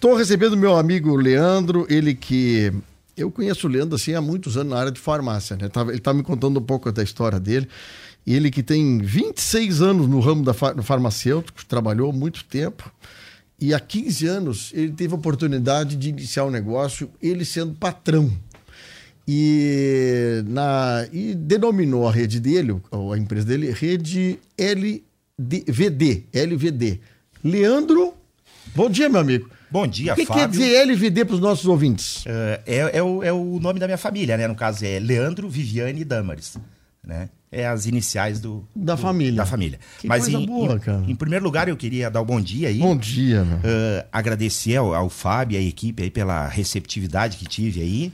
Estou recebendo meu amigo Leandro, ele que. Eu conheço o Leandro assim há muitos anos na área de farmácia, né? Ele está me contando um pouco da história dele. Ele que tem 26 anos no ramo da far farmacêutico, trabalhou muito tempo. E há 15 anos ele teve a oportunidade de iniciar o um negócio, ele sendo patrão. E, na, e denominou a rede dele, a empresa dele, Rede LVD. LVD. Leandro, bom dia, meu amigo. Bom dia, O que Fábio. quer dizer LVD para os nossos ouvintes? Uh, é, é, o, é o nome da minha família, né? No caso é Leandro, Viviane e Damares. Né? É as iniciais do, Da do- família. Da família. Que Mas coisa em, boa, em- cara. em primeiro lugar, eu queria dar o bom dia aí. Bom dia, meu. Uh, agradecer ao, ao Fábio e à equipe aí pela receptividade que tive aí.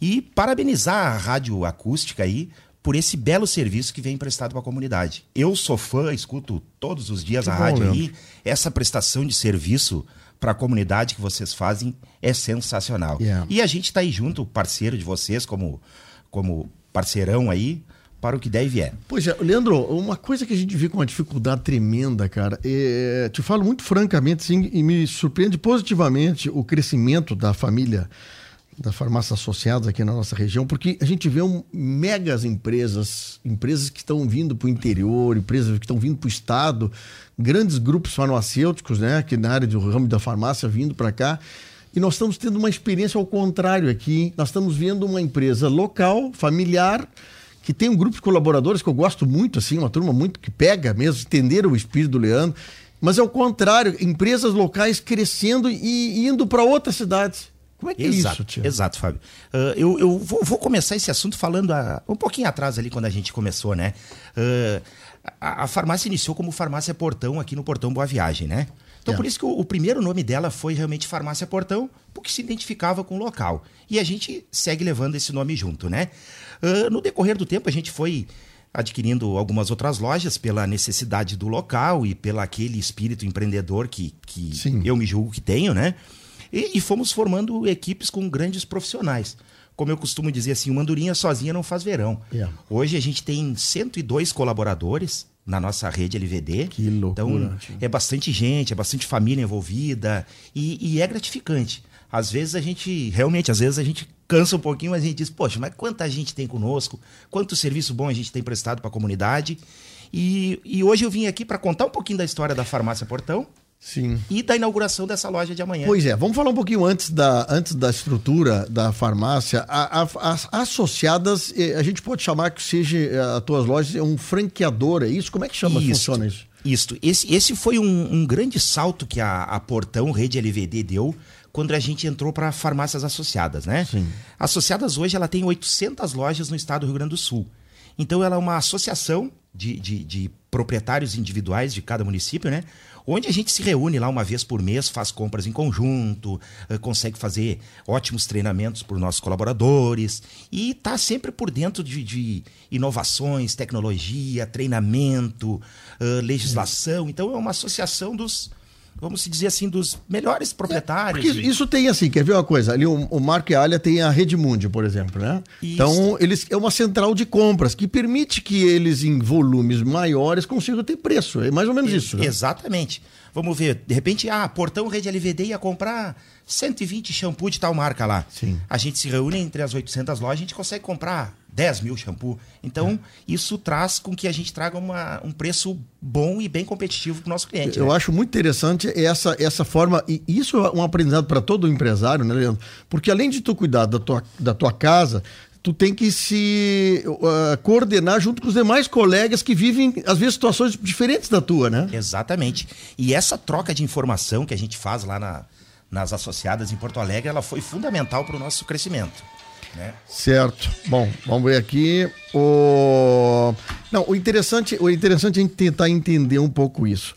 E parabenizar a Rádio Acústica aí por esse belo serviço que vem prestado para a comunidade. Eu sou fã, escuto todos os dias Que a bom, rádio Leandro. aí. Essa prestação de serviço para a comunidade que vocês fazem é sensacional. Yeah. E a gente está aí junto, parceiro de vocês, como, como parceirão aí, para o que der e vier. Pois é, Leandro, uma coisa que a gente vê com uma dificuldade tremenda, cara, é, te falo muito francamente, sim, e me surpreende positivamente o crescimento da família das farmácias associadas aqui na nossa região, porque a gente vê um, megas empresas, empresas que estão vindo para o interior, empresas que estão vindo para o estado, grandes grupos farmacêuticos, né, que na área do ramo da farmácia vindo para cá. E nós estamos tendo uma experiência ao contrário aqui. Nós estamos vendo uma empresa local, familiar, que tem um grupo de colaboradores que eu gosto muito, assim, uma turma muito que pega mesmo, entenderam o espírito do Leandro. Mas é o contrário, empresas locais crescendo e indo para outras cidades. Como é que é Exato, isso, tio? exato, Fábio. Ah, eu eu vou, vou começar esse assunto falando a- um pouquinho atrás ali, quando a gente começou, né? Ah, a, a farmácia iniciou como Farmácia Portão aqui no Portão Boa Viagem, né? Então, É. por isso que o, o primeiro nome dela foi realmente Farmácia Portão, porque se identificava com o local. E a gente segue levando esse nome junto, né? Ah, no decorrer do tempo, a gente foi adquirindo algumas outras lojas pela necessidade do local e pela aquele espírito empreendedor que, que Sim. eu me julgo que tenho, né? E, e fomos formando equipes com grandes profissionais. Como eu costumo dizer assim, uma andorinha sozinha não faz verão. Yeah. Hoje a gente tem 102 colaboradores na nossa rede LVD. Que loucura, Então, é bastante gente, é bastante família envolvida e, e é gratificante. Às vezes a gente, realmente, às vezes a gente cansa um pouquinho, mas a gente diz, poxa, mas quanta gente tem conosco, quanto serviço bom a gente tem prestado para a comunidade. E, e hoje eu vim aqui para contar um pouquinho da história da Farmácia Portão Sim. e da inauguração dessa loja de amanhã. Pois é, vamos falar um pouquinho antes da, antes da estrutura da farmácia. A- a- as associadas, eh, a gente pode chamar que seja eh, as tuas lojas é um franqueador, é isso? Como é que chama? Isso. Funciona isso? Isto. Esse, esse foi um, um grande salto que a, a Portão Rede LVD deu quando a gente entrou para farmácias associadas, né? Sim. Associadas hoje, ela tem 800 lojas no estado do Rio Grande do Sul. Então, ela é uma associação de, de, de proprietários individuais de cada município, né? Onde a gente se reúne lá uma vez por mês, faz compras em conjunto, eh, consegue fazer ótimos treinamentos para os nossos colaboradores e está sempre por dentro de, de inovações, tecnologia, treinamento, eh, legislação. Então, é uma associação dos, vamos dizer assim, dos melhores proprietários. Porque de- isso tem assim, quer ver uma coisa? Ali o, o Marco e a Alia tem a Rede Mundi, por exemplo, né? Isso. Então, eles é uma central de compras que permite que eles, em volumes maiores, consigam ter preço. É mais ou menos isso. né? Exatamente. Vamos ver, de repente, ah, Portão Rede LVD ia comprar 120 shampoo de tal marca lá. Sim. A gente se reúne entre as 800 lojas, a gente consegue comprar 10 mil shampoo. Então, isso traz com que a gente traga uma, um preço bom e bem competitivo para o nosso cliente. Eu né? acho muito interessante essa, essa forma, e isso é um aprendizado para todo empresário, né, Leandro? Porque além de tu cuidar da tua, da tua casa, tu tem que se uh, coordenar junto com os demais colegas que vivem, às vezes, situações diferentes da tua, né? Exatamente. E essa troca de informação que a gente faz lá na- nas associadas em Porto Alegre, ela foi fundamental para o nosso crescimento. Né? Certo. Bom, vamos ver aqui. O... Não, o interessante, o interessante é a gente tentar entender um pouco isso.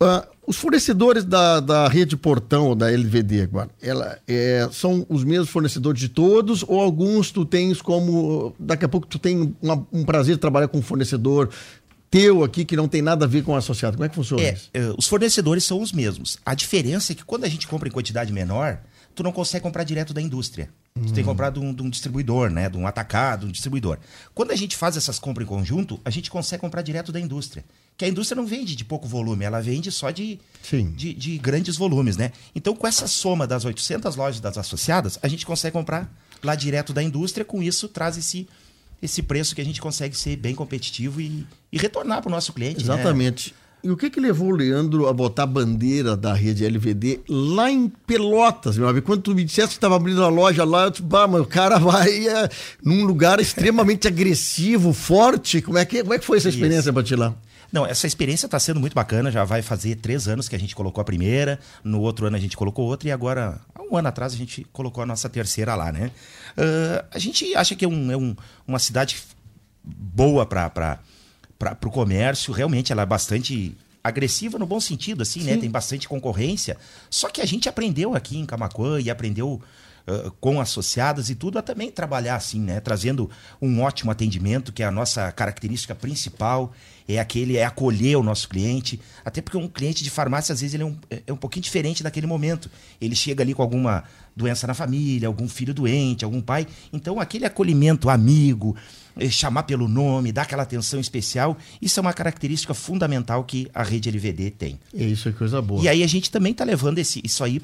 Ah, os fornecedores da, da rede Portão, ou da LVD, agora, ela, é, são os mesmos fornecedores de todos, ou alguns tu tens como. Daqui a pouco tu tem uma- um prazer de trabalhar com um fornecedor teu aqui que não tem nada a ver com o associado. Como é que funciona É, isso? eh, os fornecedores são os mesmos. A diferença é que quando a gente compra em quantidade menor, tu não consegue comprar direto da indústria. Tu tem que comprar de um, de um distribuidor, né? De um atacado, um distribuidor. Quando a gente faz essas compras em conjunto, a gente consegue comprar direto da indústria. Que a indústria não vende de pouco volume, ela vende só de, de, de grandes volumes, né? Então, com essa soma das 800 lojas das associadas, a gente consegue comprar lá direto da indústria. Com isso, traz esse, esse preço que a gente consegue ser bem competitivo e, e retornar para o nosso cliente. né? E o que que levou o Leandro a botar a bandeira da rede LVD lá em Pelotas, meu amigo? Quando tu me disseste que estava abrindo a loja lá, eu disse, bah, mas o cara vai é, num lugar extremamente agressivo, forte. Como é que, como é que foi essa experiência para ti lá? Não, essa experiência está sendo muito bacana. Já vai fazer três anos que a gente colocou a primeira, no outro ano a gente colocou outra, e agora, há um ano atrás, a gente colocou a nossa terceira lá, né? Ah, a gente acha que é, um- é um- uma cidade boa para o comércio. Realmente, ela é bastante agressiva no bom sentido, assim, né? Tem bastante concorrência. Só que a gente aprendeu aqui em Camacuã e aprendeu ah, com associadas e tudo a também trabalhar assim, né? Trazendo um ótimo atendimento, que é a nossa característica principal, é aquele, é acolher o nosso cliente. Até porque um cliente de farmácia, às vezes, ele é um, é um pouquinho diferente daquele momento. Ele chega ali com alguma doença na família, algum filho doente, algum pai. Então, aquele acolhimento amigo, chamar pelo nome, dar aquela atenção especial, isso é uma característica fundamental que a rede LVD tem. É isso é coisa boa. E aí a gente também está levando esse, isso aí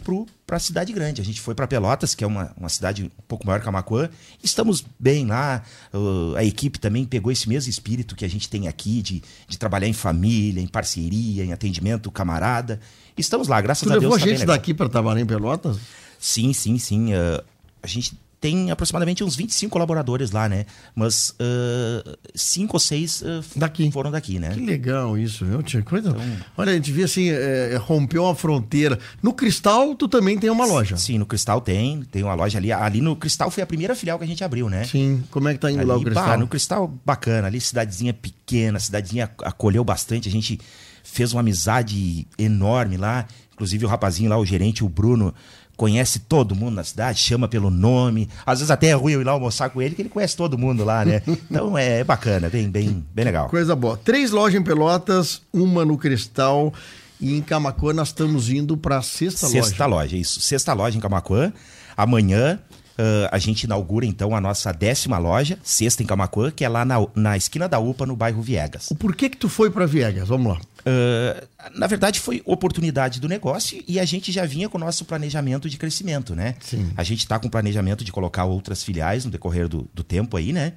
para a cidade grande. A gente foi para Pelotas, que é uma, uma cidade um pouco maior que Amacuã. Estamos bem lá. uh, a equipe também pegou esse mesmo espírito que a gente tem aqui de, de trabalhar em família, em parceria, em atendimento camarada. Estamos lá, graças tu a Deus. levou a tá gente legal. daqui para trabalhar em Pelotas? Sim, sim, sim. uh, a gente tem aproximadamente uns 25 colaboradores lá, né? Mas uh, cinco ou seis uh, Daqui. foram daqui, né? Que legal isso, viu? Tinha coisa. Olha, a gente vê assim, é, rompeu uma fronteira. No Cristal, tu também tem uma loja. Sim, no Cristal tem, tem uma loja ali. Ali no Cristal foi a primeira filial que a gente abriu, né? Sim. Como é que tá indo lá o Ali, Cristal? pá, no Cristal, bacana. Ali, cidadezinha pequena, cidadezinha acolheu bastante. A gente fez uma amizade enorme lá. Inclusive, o rapazinho lá, o gerente, o Bruno, conhece todo mundo na cidade, chama pelo nome. Às vezes até é ruim eu ir lá almoçar com ele, que ele conhece todo mundo lá, né? Então é, é bacana, bem, bem, bem legal. Coisa boa. Três lojas em Pelotas, uma no Cristal e em Camacuã nós estamos indo para a sexta, Sexta loja. loja, isso. Sexta loja em Camacuã. Amanhã ah, a gente inaugura, então, a nossa décima loja, sexta em Camacuã, que é lá na, na esquina da UPA, no bairro Viegas. O porquê que tu foi para Viegas? Vamos lá. Ah, na verdade, foi oportunidade do negócio e a gente já vinha com o nosso planejamento de crescimento, né? Sim. A gente está com planejamento de colocar outras filiais no decorrer do, do tempo aí, né?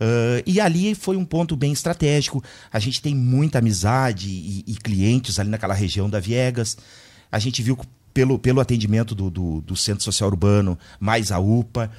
Ah, e ali foi um ponto bem estratégico. A gente tem muita amizade e, e clientes ali naquela região da Viegas. A gente viu pelo, pelo atendimento do, do, do Centro Social Urbano, mais a UPA,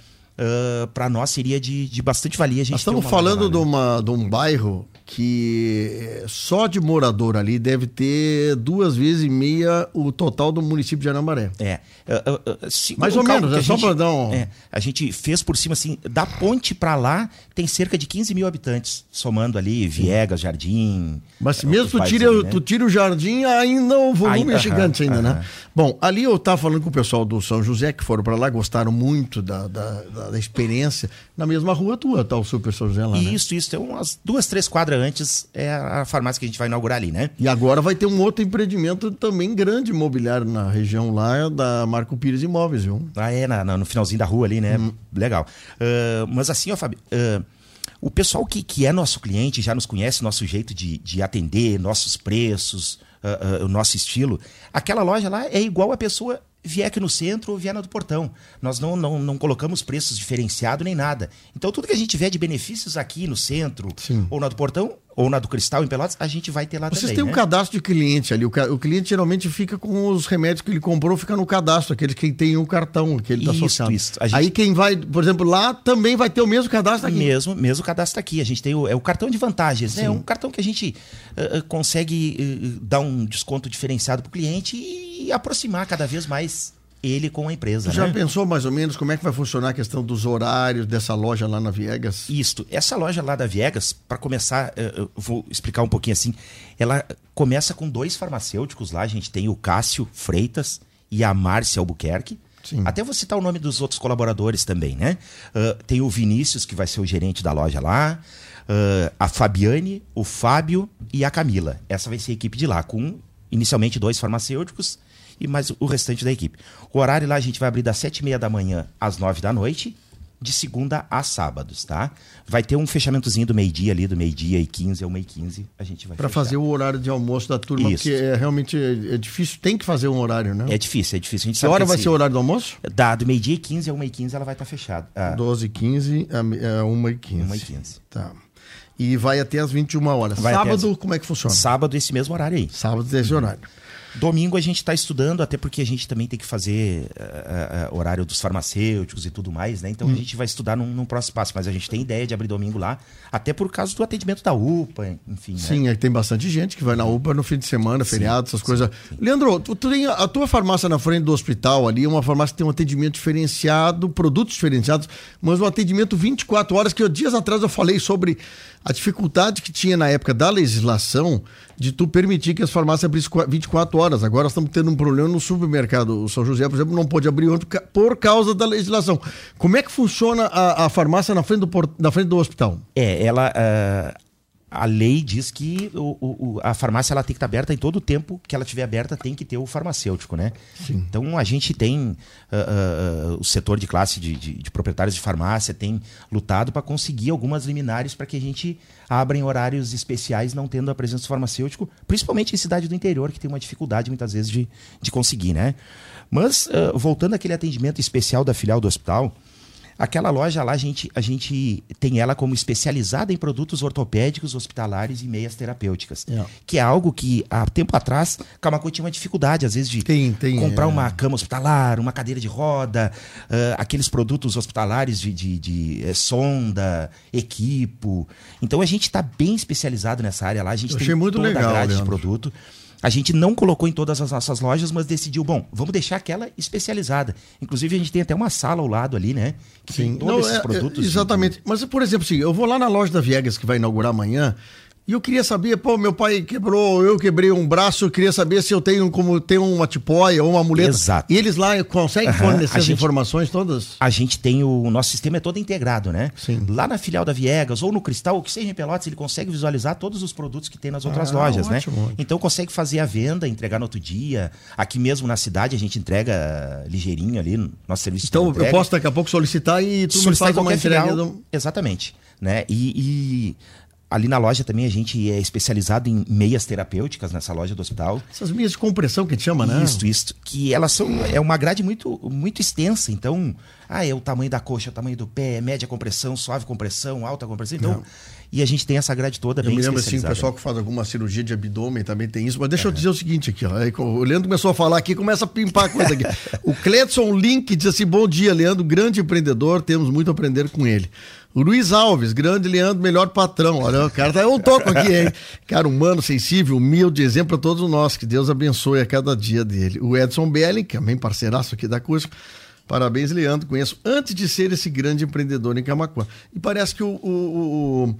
para nós seria de, de bastante valia. A gente Nós estamos falando de, lá, né? uma, de um bairro que eh, só de morador ali deve ter duas vezes e meia o total do município de Anambaré. É. ah, ah, ah, se- Mais ou menos, é a só pra dar um- É, a gente fez por cima, assim, da ponte pra lá, tem cerca de 15 mil habitantes, somando ali Viegas, Jardim. Mas eh, mesmo outros tu tira, ali, né? tu tira o jardim, ainda o volume Ainda, é gigante aham, ainda, aham. né? Bom, ali eu estava falando com o pessoal do São José, que foram para lá, gostaram muito da, da, da- da experiência. Na mesma rua tua, tá o Super São José lá, né? Isso, isso. Tem umas duas, três quadras antes é a farmácia que a gente vai inaugurar ali, né? E agora vai ter um outro empreendimento também grande imobiliário na região lá, é da Marco Pires Imóveis, viu? Ah, é, na- na- no finalzinho da rua ali, né? Legal. Ah, mas assim, ó, Fábio, ah, o pessoal que, que é nosso cliente já nos conhece, nosso jeito de, de atender, nossos preços, ah, ah, o nosso estilo. Aquela loja lá é igual a pessoa vier aqui no centro ou vier na do portão. Nós não, não, não colocamos preços diferenciados nem nada. Então, tudo que a gente tiver de benefícios aqui no centro, Sim. ou na do portão, ou na do Cristal em Pelotas, a gente vai ter lá Vocês também. têm um né? cadastro de cliente ali. O, ca- o cliente geralmente fica com os remédios que ele comprou, fica no cadastro, aquele que tem o cartão, aquele tá Isso, associado. isso. Gente- Aí quem vai, por exemplo, lá também vai ter o mesmo cadastro aqui. Mesmo, mesmo cadastro aqui. A gente tem o, é o cartão de vantagens. né? É um cartão que a gente eh, consegue eh, dar um desconto diferenciado para o cliente e aproximar cada vez mais ele com a empresa. Já né? pensou mais ou menos como é que vai funcionar a questão dos horários dessa loja lá na Viegas? Isto. Essa loja lá da Viegas, para começar, eh, eu vou explicar um pouquinho assim. Ela começa com dois farmacêuticos lá. A gente tem o Cássio Freitas e a Márcia Albuquerque. Sim. Até vou citar o nome dos outros colaboradores também, né? Ah, tem o Vinícius, que vai ser o gerente da loja lá. Ah, a Fabiane, o Fábio e a Camila. Essa vai ser a equipe de lá, com inicialmente dois farmacêuticos e mais o restante da equipe. O horário lá a gente vai abrir das sete e meia da manhã às nove da noite, de segunda a sábados, tá? Vai ter um fechamentozinho do meio-dia ali, do meio-dia e 15 ao meio 15, a gente vai Para fazer o horário de almoço da turma, Isso. porque é, realmente é, é, difícil, tem que fazer um horário, né? É difícil, é difícil. A gente que hora vai ser o horário do almoço? Da, do meio-dia e 15 ao meio 15 ela vai estar tá fechada. Ah. 12 e 15 a, a 1 e 15. 1 e 15. Tá. E vai até as 21 horas. Vai Sábado, as... como é que funciona? Sábado, esse mesmo horário aí. Sábado, esse horário. Domingo a gente está estudando, até porque a gente também tem que fazer uh, uh, horário dos farmacêuticos e tudo mais, né? Então hum. a gente vai estudar num, num, próximo passo, mas a gente tem ideia de abrir domingo lá, até por causa do atendimento da UPA, enfim. Né? Sim, né? tem bastante gente que vai na UPA no fim de semana, feriado, essas sim, coisas. Sim. Leandro, tu, tu, tem a tua farmácia na frente do hospital ali, é uma farmácia que tem um atendimento diferenciado, produtos diferenciados, mas um atendimento 24 horas, que dias atrás eu falei sobre a dificuldade que tinha na época da legislação de tu permitir que as farmácias abrissem 24 horas. Agora estamos tendo um problema no supermercado. O São José, por exemplo, não pode abrir por causa da legislação. Como é que funciona a, a farmácia na frente, do, na frente do hospital? É, ela. Uh a lei diz que o, o, a farmácia ela tem que estar aberta em todo o tempo que ela estiver aberta tem que ter o farmacêutico, né? Sim. Então a gente tem uh, uh, o setor de classe de, de, de, proprietários de farmácia tem lutado para conseguir algumas liminares para que a gente abra em horários especiais não tendo a presença do farmacêutico, principalmente em cidade do interior que tem uma dificuldade muitas vezes de, de conseguir, né? Mas uh, voltando àquele atendimento especial da filial do hospital, Aquela loja lá, a gente, a gente tem ela como especializada em produtos ortopédicos, hospitalares e meias terapêuticas. É. Que é algo que, há tempo atrás, Camacuã tinha uma dificuldade, às vezes, de tem, tem, comprar é. uma cama hospitalar, uma cadeira de roda, uh, aqueles produtos hospitalares de, de, de é, sonda, equipo. Então, a gente está bem especializado nessa área lá. A gente Eu tem achei muito toda legal, a grade Leandro. de produto. A gente não colocou em todas as nossas lojas, mas decidiu, bom, vamos deixar aquela especializada. Inclusive, a gente tem até uma sala ao lado ali, né? Que Sim. tem todos não, esses é, produtos. É, exatamente. De... Mas, por exemplo, assim, eu vou lá na loja da Viegas que vai inaugurar amanhã. E eu queria saber, pô, meu pai quebrou, eu quebrei um braço, eu queria saber se eu tenho como ter uma tipóia ou uma muleta. Exato. E eles lá conseguem uhum. fornecer as informações todas? A gente tem o, o, nosso sistema é todo integrado, né? Sim. Lá na filial da Viegas ou no Cristal, ou que seja em Pelotas, ele consegue visualizar todos os produtos que tem nas outras ah, lojas, né? ótimo. né? Então consegue fazer a venda, entregar no outro dia. Aqui mesmo na cidade a gente entrega ligeirinho ali, nosso serviço Então eu posso daqui a pouco solicitar e tu solicitar me faz uma entrega. Filial, do... Exatamente. Né? e, e Ali na loja também a gente é especializado em meias terapêuticas nessa loja do hospital. Essas meias de compressão que a gente chama, né? Isso, isso. Que elas são. É uma grade muito, muito extensa. Então, ah, é o tamanho da coxa, o tamanho do pé, média compressão, suave compressão, alta compressão. Então. Não. E a gente tem essa grade toda eu bem Eu me lembro assim, o pessoal que faz alguma cirurgia de abdômen também tem isso. Mas deixa eu dizer o seguinte aqui, ó. O Leandro começou a falar aqui, começa a pimpar a coisa aqui. o Cledson Link diz assim: bom dia, Leandro, grande empreendedor, temos muito a aprender com ele. O Luiz Alves, grande Leandro, melhor patrão. Olha, o cara tá um toco aqui, hein? Cara humano, sensível, humilde, exemplo para todos nós. Que Deus abençoe a cada dia dele. O Edson Belling, que também parceiraço aqui da Cusco. Parabéns, Leandro. Conheço antes de ser esse grande empreendedor em Camacuã. E parece que o, o, o,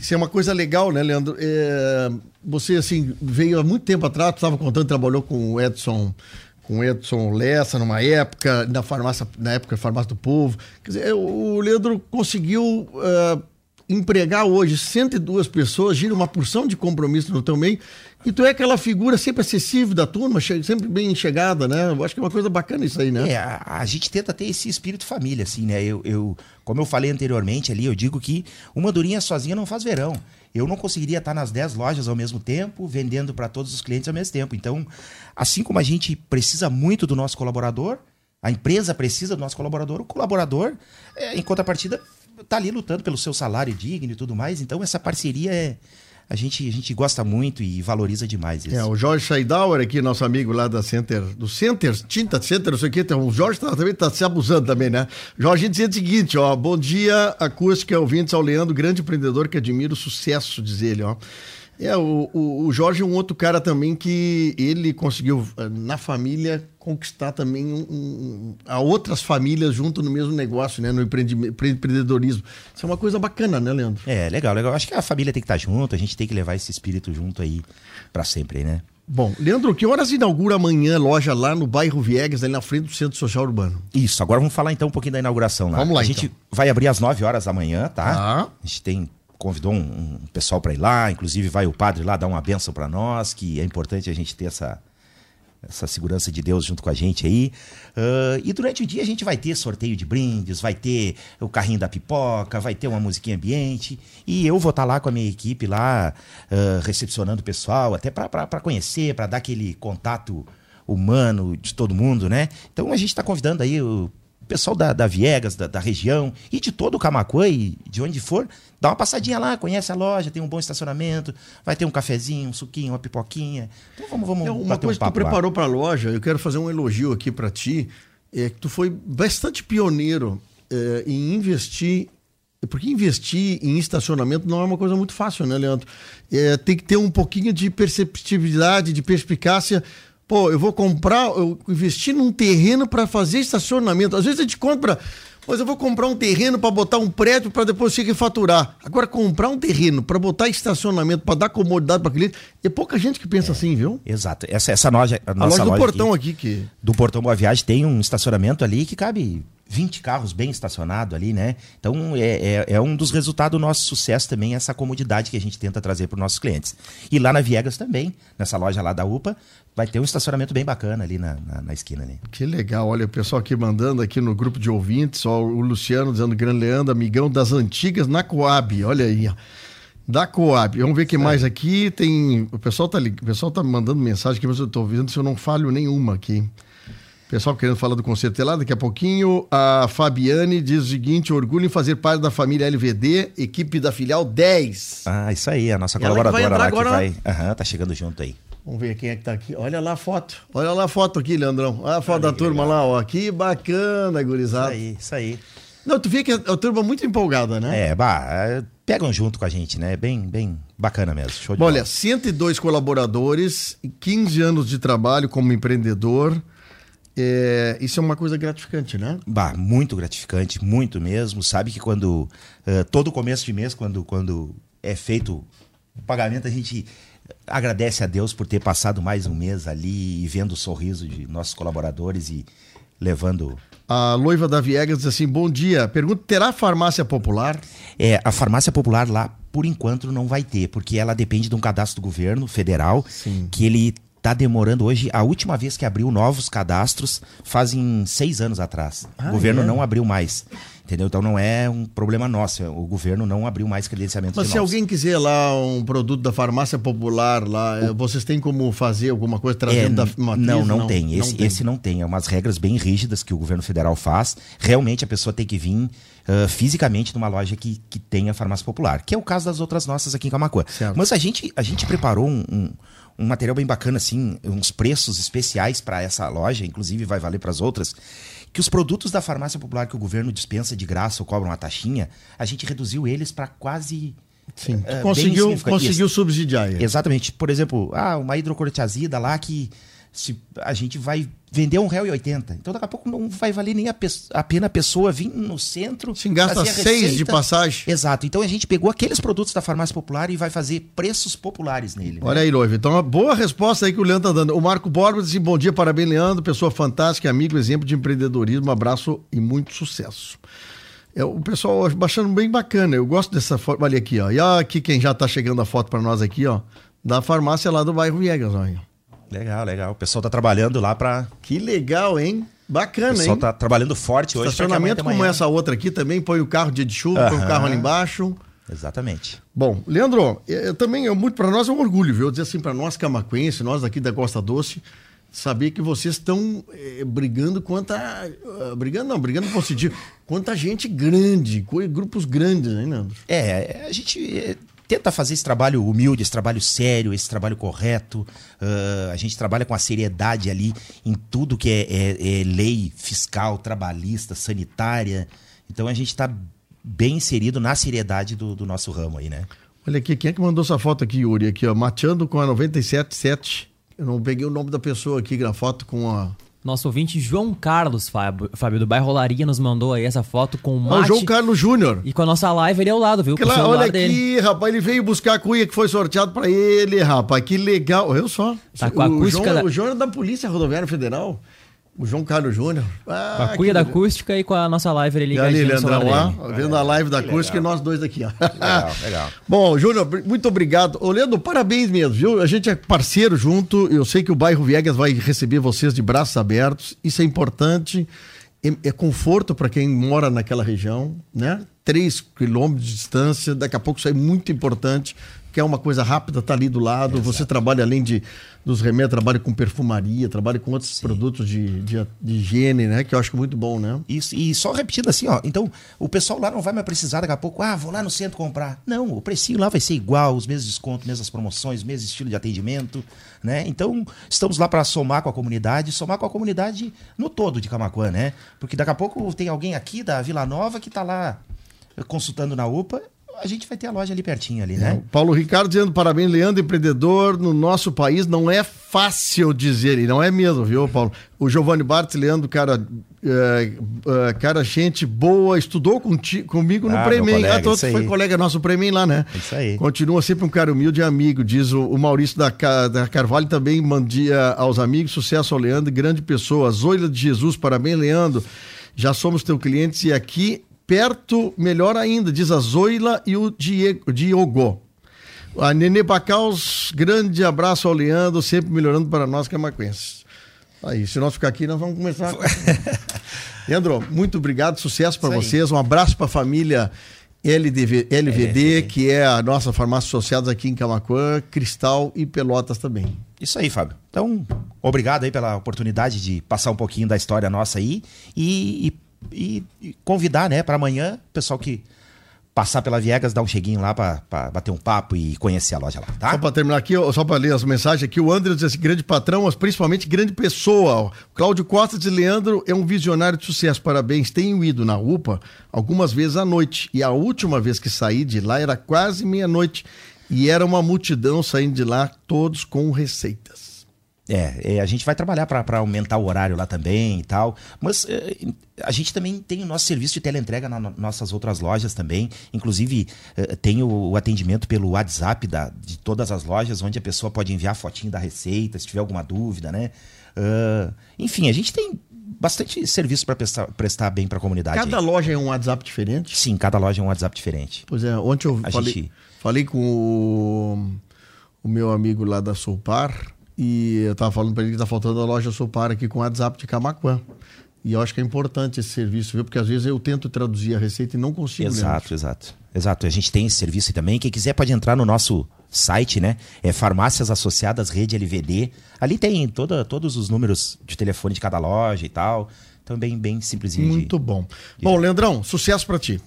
isso é uma coisa legal, né, Leandro? É, você, assim, veio há muito tempo atrás, estava contando, trabalhou com o Edson com Edson Lessa numa época, na farmácia, na época farmácia do povo. Quer dizer, o Leandro conseguiu uh, empregar hoje 102 pessoas, gira uma porção de compromisso no teu meio, e tu é aquela figura sempre acessível da turma, sempre bem chegada, né? Eu acho que é uma coisa bacana isso aí, né? É, a, a gente tenta ter esse espírito família, assim, né? Eu, eu, como eu falei anteriormente ali, eu digo que uma durinha sozinha não faz verão eu não conseguiria estar nas 10 lojas ao mesmo tempo, vendendo para todos os clientes ao mesmo tempo. Então, assim como a gente precisa muito do nosso colaborador, a empresa precisa do nosso colaborador, o colaborador, é, em contrapartida, está ali lutando pelo seu salário digno e tudo mais. Então, essa parceria é, a gente, a gente gosta muito e valoriza demais isso. É, o Jorge Scheidauer aqui, nosso amigo lá da Center, do Center, Tinta Center, não sei o que, o Jorge tá, também está se abusando também, né? Jorge dizia o seguinte, ó, bom dia, acústica, ouvintes ao Leandro, grande empreendedor que admira o sucesso, diz ele, ó. É, o, o, Jorge é um outro cara também que ele conseguiu, eh, na família, conquistar também um, um, a outras famílias junto no mesmo negócio, né? No empreendedorismo. Isso é uma coisa bacana, né, Leandro? É, legal, legal. Acho que a família tem que estar junto, a gente tem que levar esse espírito junto aí para sempre, né? Bom, Leandro, que horas inaugura amanhã a loja lá no bairro Viegas, ali na frente do Centro Social Urbano? Isso, agora vamos falar então um pouquinho da inauguração lá. Vamos lá, A então. gente vai abrir às 9 horas da manhã, tá? Ah. A gente tem convidou um, um pessoal para ir lá, inclusive vai o padre lá dar uma benção para nós, que é importante a gente ter essa essa segurança de Deus junto com a gente aí. Uh, e durante o dia a gente vai ter sorteio de brindes, vai ter o carrinho da pipoca, vai ter uma musiquinha ambiente. E eu vou estar tá lá com a minha equipe lá, uh, recepcionando o pessoal, até para conhecer, para dar aquele contato humano de todo mundo, né? Então a gente está convidando aí o pessoal da, da Viegas, da, da, região e de todo o Camacuã e de onde for, dá uma passadinha lá, conhece a loja, tem um bom estacionamento, vai ter um cafezinho, um suquinho, uma pipoquinha. Então vamos, vamos é, Uma coisa um que tu preparou para a loja, eu quero fazer um elogio aqui para ti, é que tu foi bastante pioneiro é, em investir porque investir em estacionamento não é uma coisa muito fácil, né, Leandro? É, tem que ter um pouquinho de perceptividade, de perspicácia Pô, eu vou comprar, eu investi num terreno para fazer estacionamento. Às vezes a gente compra, mas eu vou comprar um terreno para botar um prédio para depois que faturar. Agora, comprar um terreno para botar estacionamento, para dar comodidade para cliente, é pouca gente que pensa é, assim, viu? Exato. Essa, essa loja. A, a loja do loja portão aqui, aqui, que. Do portão Boa Viagem tem um estacionamento ali que cabe 20 carros bem estacionados ali, né? Então é, é, é, um dos resultados do nosso sucesso também, essa comodidade que a gente tenta trazer para os nossos clientes. E lá na Viegas também, nessa loja lá da UPA, vai ter um estacionamento bem bacana ali na, na, na esquina. Ali. Que legal, olha o pessoal aqui mandando aqui no grupo de ouvintes, ó, o Luciano dizendo Grande Leandro, amigão das antigas na Coab, olha aí, ó. Da Coab. Vamos ver o que mais aqui. Tem. O pessoal tá, o pessoal tá mandando mensagem aqui, mas eu tô vendo se eu não falho nenhuma aqui. Pessoal querendo falar do concerto lá daqui a pouquinho. A Fabiane diz o seguinte: orgulho em fazer parte da família LVD, equipe da filial 10. Ah, isso aí, a nossa colaboradora lá agora... que vai. Aham, tá chegando junto aí. Vamos ver quem é que tá aqui. Olha lá a foto. Olha lá a foto aqui, Leandrão. Olha a foto da turma legal. lá, ó. Que bacana, gurizada. Isso aí, isso aí. Não, tu vê que a, a turma é muito empolgada, né? É, bah, é, pegam junto com a gente, né? Bem, bem bacana mesmo. Show de Olha, 102 colaboradores, 15 anos de trabalho como empreendedor. É, isso é uma coisa gratificante, né? Bah, muito gratificante, muito mesmo. Sabe que quando. Uh, todo começo de mês, quando, quando é feito o pagamento, a gente agradece a Deus por ter passado mais um mês ali e vendo o sorriso de nossos colaboradores e levando. A Loiva da Viegas diz assim: bom dia. Pergunta: terá farmácia popular? É, a farmácia popular lá, por enquanto, não vai ter, porque ela depende de um cadastro do governo federal, Sim. que ele está demorando hoje. A última vez que abriu novos cadastros fazem seis anos atrás. Ah, o governo é? não abriu mais. Entendeu? Então não é um problema nosso. O governo não abriu mais credenciamento. Mas se novos. alguém quiser lá um produto da farmácia popular lá, o... Eh, vocês têm como fazer alguma coisa trazendo é, da matriz? Não, não, não tem. Esse não tem. esse não tem. É umas regras bem rígidas que o governo federal faz. Realmente a pessoa tem que vir uh, fisicamente numa loja que, que tenha farmácia popular, que é o caso das outras nossas aqui em Camacuã. Mas a gente, a gente preparou um, um um material bem bacana, assim, uns preços especiais para essa loja, inclusive vai valer para as outras, que os produtos da farmácia popular que o governo dispensa de graça ou cobra uma taxinha, a gente reduziu eles para quase Sim, uh, conseguiu, conseguiu subsidiar. Exatamente. Por exemplo, ah, uma hidrocortiazida lá que se a gente vai vender um real e oitenta. Então daqui a pouco não vai valer nem a, a pena a pessoa vir no centro. Sim, gasta seis de passagem. Exato. Então a gente pegou aqueles produtos da farmácia popular e vai fazer preços populares nele. Né? Olha aí, Loiva. Então, uma boa resposta aí que o Leandro tá dando. O Marco Borba disse: bom dia, parabéns, Leandro. Pessoa fantástica, amigo, exemplo de empreendedorismo. Um abraço e muito sucesso. É, o pessoal baixando bem bacana. Eu gosto dessa foto. Olha aqui, ó. E aqui quem já tá chegando a foto para nós aqui, ó. Da farmácia lá do bairro Viegas, olha. Legal, legal. O pessoal tá trabalhando lá para. Que legal, hein? Bacana, hein? O pessoal hein? tá trabalhando forte hoje. Estacionamento como essa outra aqui também, põe o carro dia de chuva, põe o carro ali embaixo. Exatamente. Bom, Leandro, eu, também, eu, muito para nós é um orgulho, viu? Eu dizer assim, para nós camacuenses, nós daqui da Costa Doce, saber que vocês estão é, brigando contra. Uh, brigando não, brigando positivo. Quanta gente grande, grupos grandes, né, Leandro? É, a gente é, tenta fazer esse trabalho humilde, esse trabalho sério, esse trabalho correto. Uh, a gente trabalha com a seriedade ali em tudo que é, é, é lei fiscal, trabalhista, sanitária. Então a gente está bem inserido na seriedade do, do, nosso ramo aí, né? Olha aqui, quem é que mandou essa foto aqui, Yuri? Aqui, ó, mateando com a 977. Eu não peguei o nome da pessoa aqui na foto com a nosso ouvinte João Carlos, Fábio, Fábio do bairro Rolaria, nos mandou aí essa foto com o mate. o João Carlos Júnior. E com a nossa live ele ao lado, viu? Claro, olha dele. aqui, rapaz, ele veio buscar a cuia que foi sorteado para ele, rapaz, que legal. Eu só. Tá com a o acústica João, da... o João é da Polícia Rodoviária Federal. O João Carlos Júnior. Ah, com a cuia da acústica e com a nossa live ali ligadinha ali, Leandrão, lá, vendo a live da acústica legal. e nós dois aqui, ó. Legal, legal. Bom, Júnior, muito obrigado. Ô, Leandro, parabéns mesmo, viu? A gente é parceiro junto. Eu sei que o bairro Viegas vai receber vocês de braços abertos. Isso é importante. É, é conforto para quem mora naquela região, né? Três quilômetros de distância. Daqui a pouco isso é muito importante quer uma coisa rápida, tá ali do lado. Exato. Você trabalha além de, dos remédios, trabalha com perfumaria, trabalha com outros Sim. produtos de, de, de, higiene, né? Que eu acho muito bom, né? Isso, e só repetindo assim, ó. Então, o pessoal lá não vai mais precisar daqui a pouco, ah, vou lá no centro comprar. Não, o precinho lá vai ser igual, os mesmos descontos, mesmas promoções, mesmo estilo de atendimento, né? Então, estamos lá para somar com a comunidade, somar com a comunidade no todo de Camacuã, né? Porque daqui a pouco tem alguém aqui da Vila Nova que está lá consultando na UPA a gente vai ter a loja ali pertinho ali, né? É, Paulo Ricardo dizendo parabéns, Leandro, empreendedor no nosso país não é fácil dizer, e não é mesmo, viu, Paulo? O Giovanni Bartz, Leandro, cara, é, é, cara, gente boa, estudou conti, comigo no ah, Premen. Ah, todos foi colega nosso Premen lá, né? Isso aí. Continua sempre um cara humilde e amigo, diz o, o Maurício da, da Carvalho também mandia aos amigos, sucesso ao Leandro, grande pessoa. Zoila de Jesus, parabéns, Leandro. Já somos teu clientes e aqui perto, melhor ainda, diz a Zoila e o Diego, Diogo. A Nenê Bacaus, grande abraço ao Leandro, sempre melhorando para nós camacuenses. Aí, se nós ficar aqui, nós vamos começar. Leandro, muito obrigado, sucesso para vocês, um abraço para a família LDV, LVD, que é a nossa farmácia associada aqui em Camacuã, Cristal e Pelotas também. Isso aí, Fábio. Então, obrigado aí pela oportunidade de passar um pouquinho da história nossa aí e, e e, e convidar, né, para amanhã, pessoal que passar pela Viegas, dar um cheguinho lá para bater um papo e conhecer a loja lá, tá? Só para terminar aqui, só para ler as mensagens aqui, o André diz assim, grande patrão, mas principalmente grande pessoa. Cláudio Costa de Leandro é um visionário de sucesso, parabéns. Tenho ido na UPA algumas vezes à noite e a última vez que saí de lá era quase meia-noite e era uma multidão saindo de lá, todos com receitas. É, é, a gente vai trabalhar para aumentar o horário lá também e tal. Mas é, a gente também tem o nosso serviço de teleentrega nas nossas outras lojas também. Inclusive, é, tem o, o, atendimento pelo WhatsApp da, de todas as lojas, onde a pessoa pode enviar fotinho da receita, se tiver alguma dúvida, né? Uh, enfim, a gente tem bastante serviço para prestar, prestar, bem para a comunidade. Cada aí. loja é um WhatsApp diferente? Sim, cada loja é um WhatsApp diferente. Pois é, ontem eu falei, gente... falei com o, o meu amigo lá da Sulpar e eu estava falando para ele que está faltando a loja Sopar aqui com o WhatsApp de Camacuã. E eu acho que é importante esse serviço, viu? Porque às vezes eu tento traduzir a receita e não consigo. Exato, exato. Exato. A gente tem esse serviço também. Quem quiser pode entrar no nosso site, né? É Farmácias Associadas Rede LVD. Ali tem toda, todos os números de telefone de cada loja e tal. Então, bem, bem simplesinho. Muito de, bom. De... Bom, Leandrão, sucesso para ti.